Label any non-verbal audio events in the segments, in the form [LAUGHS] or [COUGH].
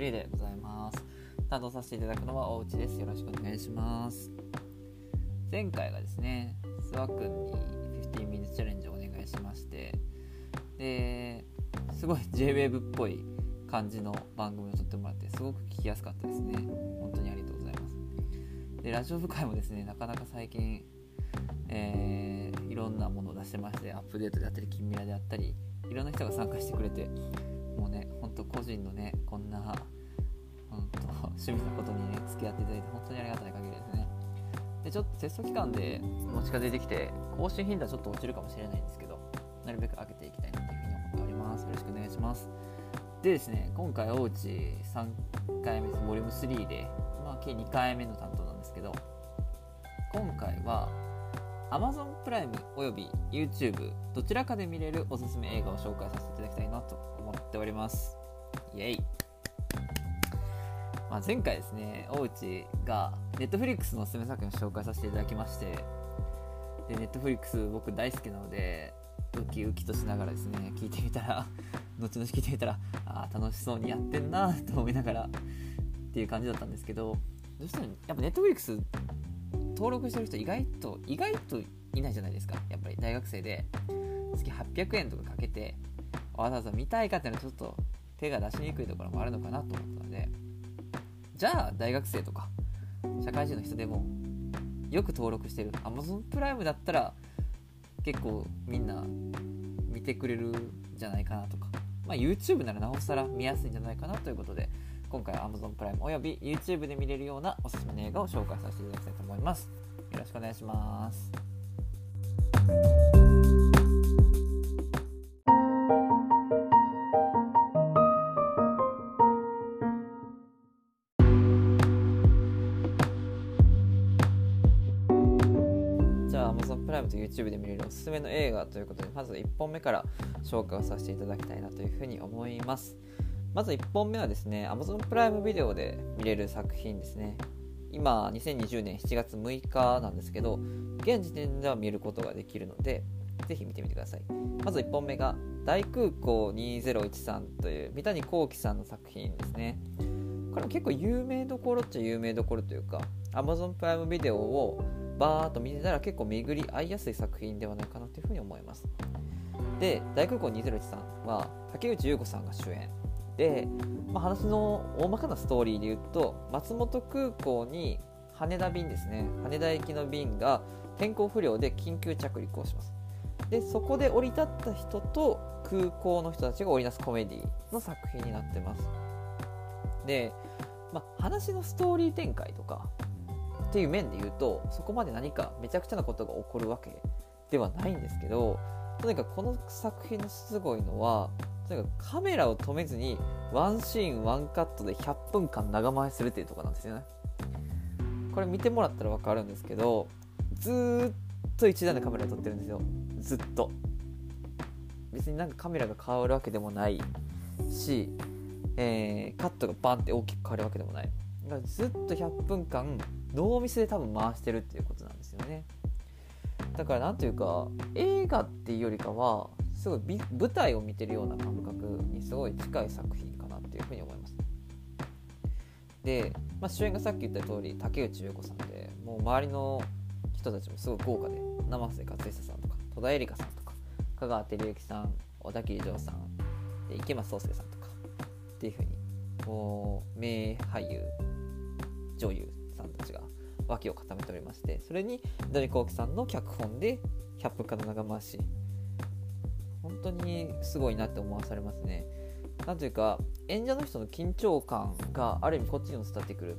3でございます。担当させていただくのは大内です。よろしくお願いします。前回がですね諏訪くんに15 minutes チャレンジをお願いしましてですごい JWAVE っぽい感じの番組を撮ってもらってすごく聞きやすかったですね。本当にありがとうございます。でラジオ部会もですねなかなか最近えー、いろんなものを出してましてアップデートであったり近未来であったりいろんな人が参加してくれてもうねほんと個人のねこんなほんと趣味のことにね付き合っていただいて本当にありがたい限りですね。でちょっとテスト期間で持ち風できて更新頻度はちょっと落ちるかもしれないんですけどなるべく上げていきたいなというふうに思っております。よろしくお願いします。でですね今回大内3回目でボリューム3でまあ計2回目の担当なんですけど今回は Amazon プライムおよび YouTube どちらかで見れるおすすめ映画を紹介させていただきたいなと思っております。イエイ、まあ、前回ですね大内が Netflix のおすすめ作品を紹介させていただきましてで Netflix 僕大好きなのでウキウキとしながらですね聞いてみたら [LAUGHS] 後々聞いてみたらああ楽しそうにやってんなと思いながらっていう感じだったんですけどどうしてもやっぱ Netflix 登録してる人意外と意外といないじゃないですか。やっぱり大学生で月800円とかかけてわざわざ見たいかっていうのはちょっと手が出しにくいところもあるのかなと思ったのでじゃあ大学生とか社会人の人でもよく登録してる Amazon プライムだったら結構みんな見てくれるんじゃないかなとか、まあ、YouTube ならなおさら見やすいんじゃないかなということで今回は Amazon プライムおよび YouTube で見れるようなおすすめの映画を紹介させていただきたいと思います。よろしくお願いします。じゃあ Amazon プライムと YouTube で見れるおすすめの映画ということでまず1本目から紹介をさせていただきたいなというふうに思います。まず1本目はですね Amazon プライムビデオで見れる作品ですね。今2020年7月6日なんですけど現時点では見ることができるのでぜひ見てみてください。まず1本目が大空港2013という三谷幸喜さんの作品ですね。これも結構有名どころっちゃ有名どころというか Amazon プライムビデオをバーっと見てたら結構巡り合いやすい作品ではないかなというふうに思います。で大空港2013は竹内優子さんが主演。で、まあ、話の大まかなストーリーで言うと松本空港に羽田便ですね。羽田行きの便が天候不良で緊急着陸をします。でそこで降り立った人と空港の人たちが織りなすコメディの作品になってます。で、まあ、話のストーリー展開とかっていう面で言うとそこまで何かめちゃくちゃなことが起こるわけではないんですけどとにかくこの作品のすごいのはとにかカメラを止めずにワンシーンワンカットで100分間長回しするっていうとこなんですよね。これ見てもらったら分かるんですけどずっと一段でカメラ撮ってるんですよ。ずっと。別になんかカメラが変わるわけでもないし、えー、カットがバンって大きく変わるわけでもない。だからずっと100分間ノーミスで多分回してるっていうことなんですよね。だから何というか映画っていうよりかはすごい舞台を見てるような感覚にすごい近い作品かなっていうふうに思います。で、まあ、主演がさっき言った通り竹内優子さんでもう周りの人たちもすごい豪華で生瀬勝久さんとか戸田恵梨香さんとか香川照之さん小田切丈さんで池松壮亮さんとかっていうふうにもう名俳優女優さんたちが脇を固めておりましてそれに土井幸喜さんの脚本で100分間の長回し当にすごいなって思わされますね。なんというか演者の人の緊張感がある意味こっちにも伝わってくる。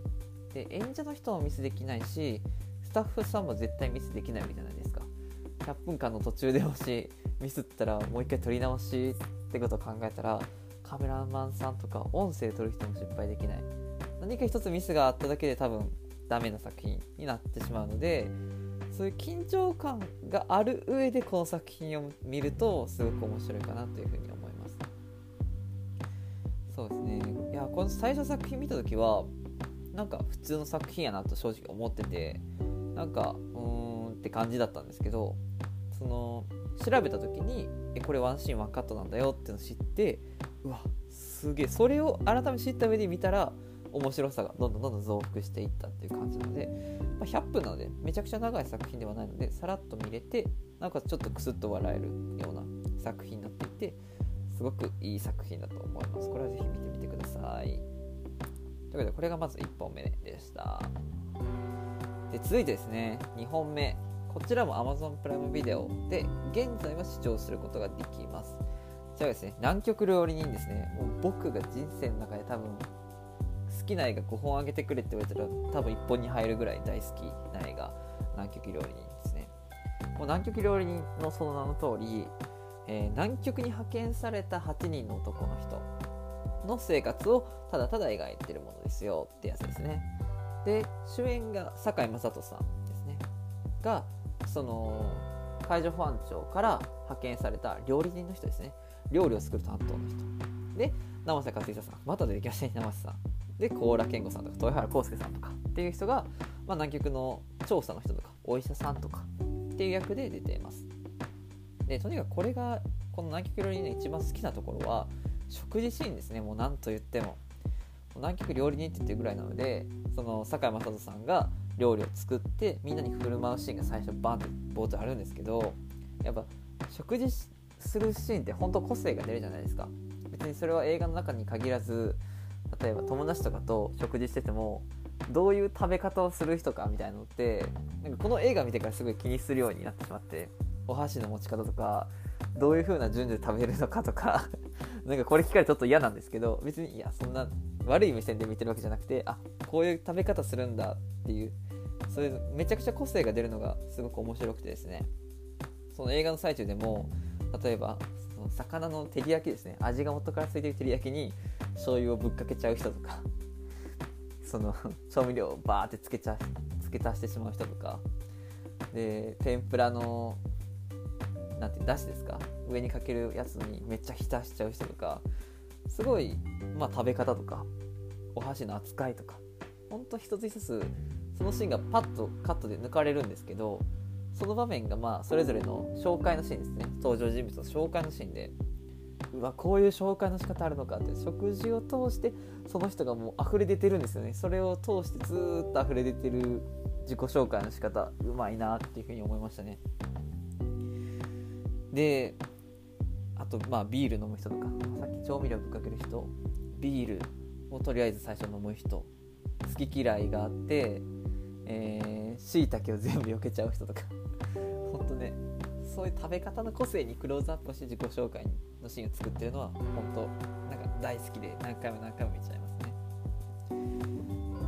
で演者の人もミスできないしスタッフさんも絶対ミスできないわけじゃないですか。100分間の途中でもしミスったらもう一回撮り直しってことを考えたらカメラマンさんとか音声撮る人も失敗できない何か一つミスがあっただけで多分ダメな作品になってしまうのでそういう緊張感がある上でこの作品を見るとすごく面白いかなというふうに思います。そうですね。いやこの最初の作品見た時はなんか普通の作品やなと正直思っててなんかうーんって感じだったんですけどその調べた時にえこれワンシーンワンカットなんだよっていうのを知ってうわすげえ。それを改めて知った上で見たら面白さがどんどんどんどん増幅していったっていう感じなので、まあ、100分なのでめちゃくちゃ長い作品ではないのでさらっと見れてなんかちょっとクスッと笑えるような作品になっていてすごくいい作品だと思います。これはぜひ見てみてください。ということでこれがまず1本目でした。で続いてですね2本目。こちらも Amazon プライムビデオで現在は視聴することができます。こちらですね南極料理人ですね。もう僕が人生の中で多分好きな映画5本あげてくれって言われたら多分1本に入るぐらい大好きな映画南極料理人ですね。もう南極料理人のその名の通り、えー、南極に派遣された8人の男の人の生活をただただ描いてるものですよってやつですね。で主演が堺雅人さんですね。がその海上保安庁から派遣された料理人の人ですね。料理を作る担当の人。で生瀬勝久さん。また出てきましたね生瀬さん。で高良健吾さんとか豊原康介さんとかっていう人が、まあ、南極の調査の人とかお医者さんとかっていう役で出ています。でとにかくこれがこの南極料理人の一番好きなところは食事シーンですね。もう何と言っても。南極料理人って言ってるぐらいなのでその堺雅人さんが料理を作ってみんなに振る舞うシーンが最初バンって冒頭あるんですけどやっぱ食事するシーンって本当個性が出るじゃないですか。別にそれは映画の中に限らず例えば友達とかと食事しててもどういう食べ方をする人かみたいなのってなんかこの映画見てからすごい気にするようになってしまってお箸の持ち方とかどういう風な順序で食べるのかとか [LAUGHS] なんかこれ聞かれちょっと嫌なんですけど別にいやそんな悪い目線で見てるわけじゃなくてあこういう食べ方するんだっていうそういうめちゃくちゃ個性が出るのがすごく面白くてですね。その映画の最中でも例えばその魚の照り焼きですね。味が元からついてる照り焼きに醤油をぶっかけちゃう人とかその [LAUGHS] 調味料をバーってつけちゃ付け足してしまう人とかで天ぷらのなんてだしですか？上にかけるやつにめっちゃ浸しちゃう人とかすごい、まあ、食べ方とかお箸の扱いとかほんと一つ一つそのシーンがパッとカットで抜かれるんですけどその場面がまあそれぞれの紹介のシーンですね。登場人物の紹介のシーンでうわこういう紹介の仕方あるのかって食事を通してその人がもう溢れ出てるんですよね。それを通してずっと溢れ出てる自己紹介の仕方うまいなっていうふうに思いましたね。であとまあビール飲む人とかさっき調味料ぶっかける人ビールをとりあえず最初飲む人好き嫌いがあってえー、椎茸を全部避けちゃう人とか。本当ねそういう食べ方の個性にクローズアップして自己紹介のシーンを作ってるのは本当なんか大好きで何回も何回も見ちゃいますね。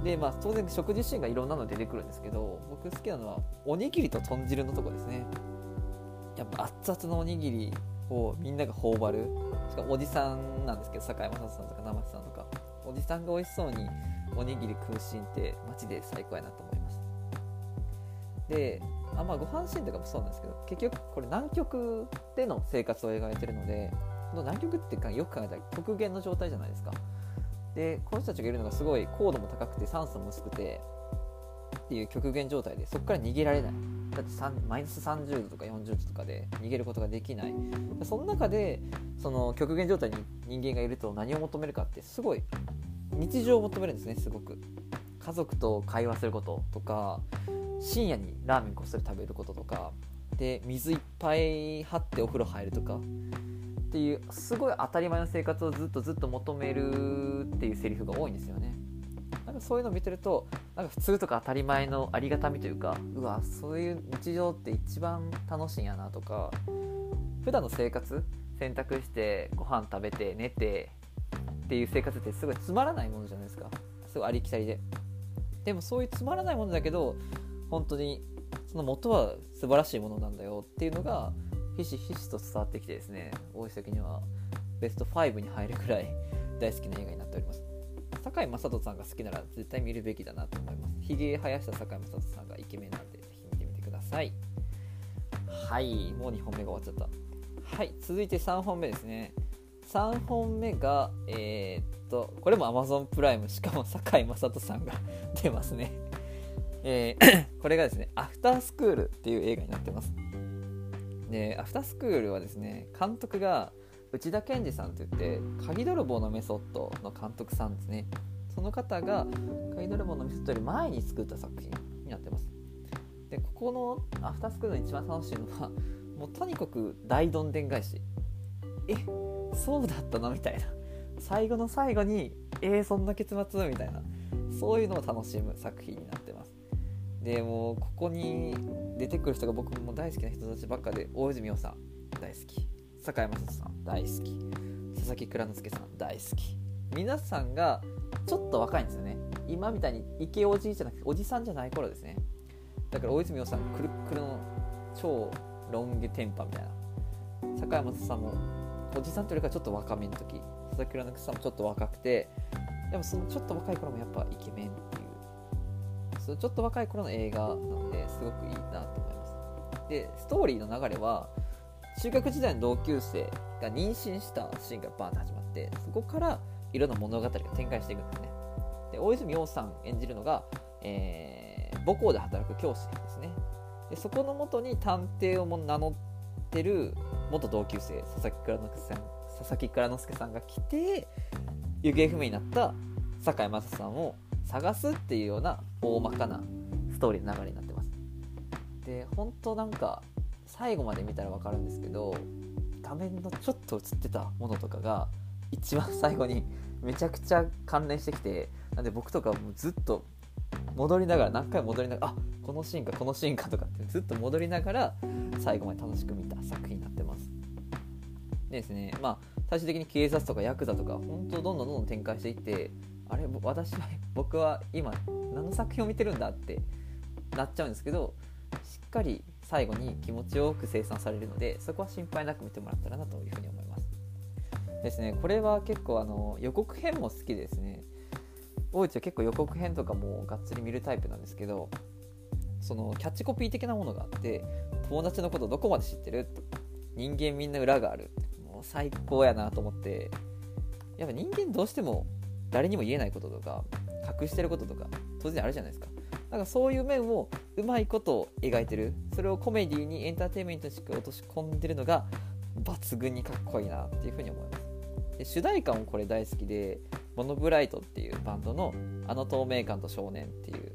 でまあ当然食事シーンがいろんなの出てくるんですけど僕好きなのはおにぎりと豚汁のとこですね。やっぱ熱々のおにぎりをみんなが頬張るしかもおじさんなんですけど堺雅人さんとか生瀬さんとかおじさんが美味しそうにおにぎり食うシーンって街で最高やなと思いました。であまあご飯シーンとかもそうなんですけど結局これ南極での生活を描いてるのでこの南極ってよく考えたら極限の状態じゃないですか。でこの人たちがいるのがすごい高度も高くて酸素も薄くてっていう極限状態でそこから逃げられない。だってマイナス30度とか40度とかで逃げることができない。その中でその極限状態に人間がいると何を求めるかってすごい日常を求めるんですねすごく。家族と会話することとか深夜にラーメンこっそり食べることとかで水いっぱい張ってお風呂入るとかっていうすごい当たり前の生活をずっとずっと求めるっていうセリフが多いんですよね。なんかそういうのを見てるとなんか普通とか当たり前のありがたみというかうわそういう日常って一番楽しいんやなとか普段の生活洗濯してご飯食べて寝てっていう生活ってすごいつまらないものじゃないですか。すごいありきたりで。でもそういうつまらないものだけど本当にその元は素晴らしいものなんだよっていうのがひしひしと伝わってきてですね大石的には。ベスト5に入るくらい [LAUGHS] 大好きな映画になっております。堺雅人さんが好きなら絶対見るべきだなと思います。ひげ生やした堺雅人さんがイケメンなんでぜひ見てみてください。はいもう2本目が終わっちゃった。はい続いて3本目ですね。3本目が、えー、っと、これも Amazon プライム、しかも堺雅人さんが出ますね。えー、これがですね、アフタースクールっていう映画になってます。で、アフタースクールはですね、監督が内田健二さんといって「鍵泥棒のメソッド」の監督さんですね。その方が「鍵泥棒のメソッド」より前に作った作品になってます。でここのアフタースクールの一番楽しいのはもうとにかく大どんでん返し。えそうだったのみたいな。最後の最後にえー、そんな結末？みたいな。そういうのを楽しむ作品になってでもうここに出てくる人が僕も大好きな人たちばっかで大泉洋さん大好き。坂井雅人さん大好き。佐々木蔵之介さん大好き。皆さんがちょっと若いんですよね。今みたいにイケおじじゃなくておじさんじゃない頃ですね。だから大泉洋さんくるくるの超ロン毛テンパみたいな。坂井雅人さんもおじさんというよりかちょっと若めの時。佐々木蔵之介さんもちょっと若くてでもそのちょっと若い頃もやっぱイケメンっていう。そちょっと若い頃の映画なのですごくいいなと思います。でストーリーの流れは中学時代の同級生が妊娠したシーンがバーンと始まってそこからいろんな物語が展開していくんですね。で大泉洋さん演じるのが、えー、母校で働く教師ですね。でそこのもとに探偵をも名乗ってる元同級生佐々木蔵之介さん佐々木蔵之介さんが来て行方不明になった堺雅人さんを探すっていうような大まかなストーリーの流れになってます。で本当なんか最後まで見たら分かるんですけど画面のちょっと映ってたものとかが一番最後にめちゃくちゃ関連してきてなんで僕とかもずっと戻りながら何回も戻りながらあこのシーンかこのシーンかとかってずっと戻りながら最後まで楽しく見た作品になってます。でですね。まあ最終的に警察とかヤクザとか本当どんどんどんどん展開していってあれ私は [LAUGHS] 僕は今何の作品を見てるんだってなっちゃうんですけどしっかり最後に気持ちよく生産されるのでそこは心配なく見てもらったらなというふうに思います。ですねこれは結構あの予告編も好きですね。大内は結構予告編とかもがっつり見るタイプなんですけどそのキャッチコピー的なものがあって友達のことどこまで知ってる人間みんな裏がある。もう最高やなと思ってやっぱ人間どうしても誰にも言えないこととか隠してることとか当然あるじゃないですか。なんかそういう面をうまいことを描いてるそれをコメディにエンターテインメントにしっかり落とし込んでるのが抜群にかっこいいなっていうふうに思います。で主題歌もこれ大好きでモノブライトっていうバンドの「あの透明感と少年」っていう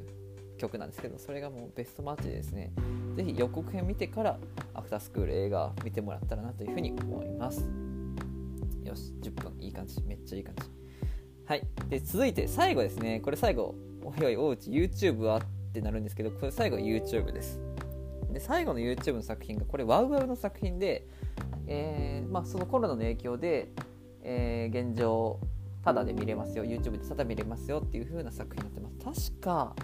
曲なんですけどそれがもうベストマッチでですね。是非予告編見てからアフタースクール映画見てもらったらなというふうに思います。よし10分いい感じ。めっちゃいい感じ。はい。で続いて最後ですね。これ最後おいおいおうち YouTube は？ってなるんですけどこれ最後 YouTube です。で最後の YouTube の作品がこれワウワウの作品で、えーまあ、そのコロナの影響で、えー、現状ただで見れますよ。YouTube でただ見れますよっていう風な作品になってます。確か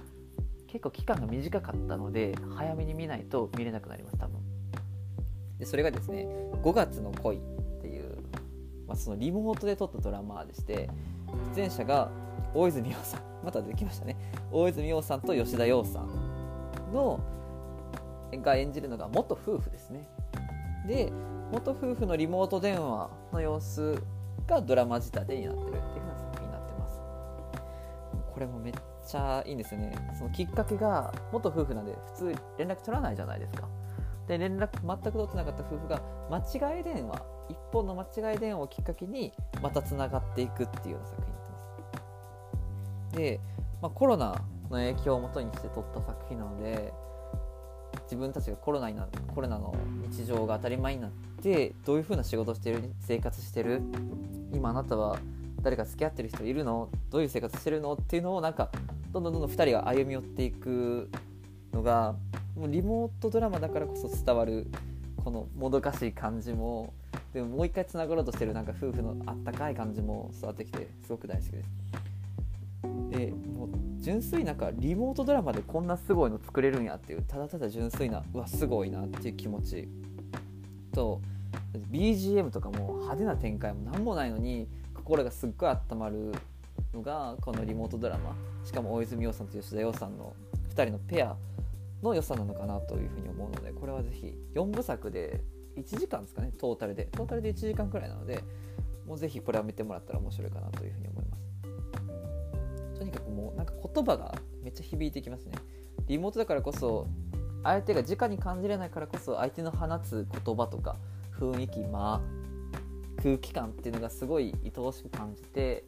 結構期間が短かったので早めに見ないと見れなくなります多分。でそれがですね「5月の恋」っていう、まあ、そのリモートで撮ったドラマでして出演者が大泉洋さん。またできましたね。大泉洋さんと吉田洋さんのが演じるのが元夫婦ですね。で元夫婦のリモート電話の様子がドラマ仕立てになってるっていう風な作品になってます。これもめっちゃいいんですよね。そのきっかけが元夫婦なんで普通連絡取らないじゃないですか。で連絡全く取ってなかった夫婦が間違い電話一本の間違い電話をきっかけにまたつながっていくっていうような作品になってます。で、まあ、コロナの影響をもとにして撮った作品なので自分たちがコロナになコロナの日常が当たり前になってどういうふうな仕事してる生活してる今あなたは誰か付き合ってる人いるの？どういう生活してるの？っていうのをなんかどんどんどんどん2人が歩み寄っていくのがもうリモートドラマだからこそ伝わるこのもどかしい感じもでももう一回つながろうとしてるなんか夫婦のあったかい感じも伝わってきてすごく大好きです。でもう純粋なんかリモートドラマでこんなすごいの作れるんやっていうただただ純粋なうわすごいなっていう気持ちと BGM とかも派手な展開も何もないのに心がすっごい温まるのがこのリモートドラマ。しかも大泉洋さんと吉田洋さんの2人のペアの良さなのかなというふうに思うのでこれはぜひ4部作で1時間ですかねトータルで。トータルで1時間くらいなのでもうぜひこれは見てもらったら面白いかなというふうに思います。とにかくもうなんか言葉がめっちゃ響いてきますね。リモートだからこそ相手が直に感じれないからこそ相手の放つ言葉とか雰囲気間空気感っていうのがすごい愛おしく感じて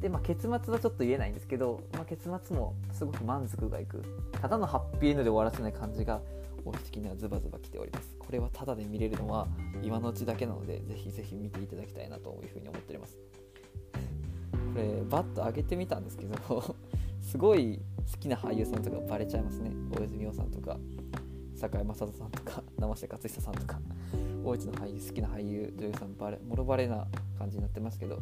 で、まあ、結末はちょっと言えないんですけど、まあ、結末もすごく満足がいく。ただのハッピーエンドで終わらせない感じが大的にはズバズバ来ております。これはただで見れるのは今のうちだけなのでぜひぜひ見ていただきたいなというふうに思っております。これバッと上げてみたんですけど [LAUGHS] すごい好きな俳優さんとかバレちゃいますね。大泉洋さんとか堺雅人さんとか生瀬勝久さんとか大内の俳優好きな俳優女優さんバレもろバレな感じになってますけど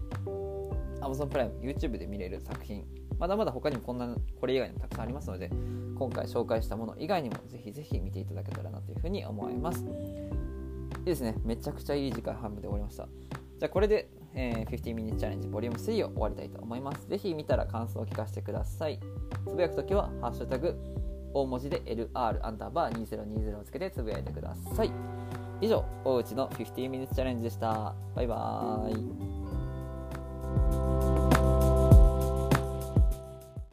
Amazon プライム YouTube で見れる作品まだまだ他にもこんなこれ以外にもたくさんありますので今回紹介したもの以外にもぜひぜひ見ていただけたらなというふうに思います。いいですね。めちゃくちゃいい時間半分で終わりました。じゃあこれで、えー、15 minute challenge Vol. 3を終わりたいと思います。ぜひ見たら感想を聞かせてください。つぶやくときはハッシュタグ大文字で LR アンダーバー2020をつけてつぶやいてください。以上大内の15 minutes challenge でした。バイバーイ。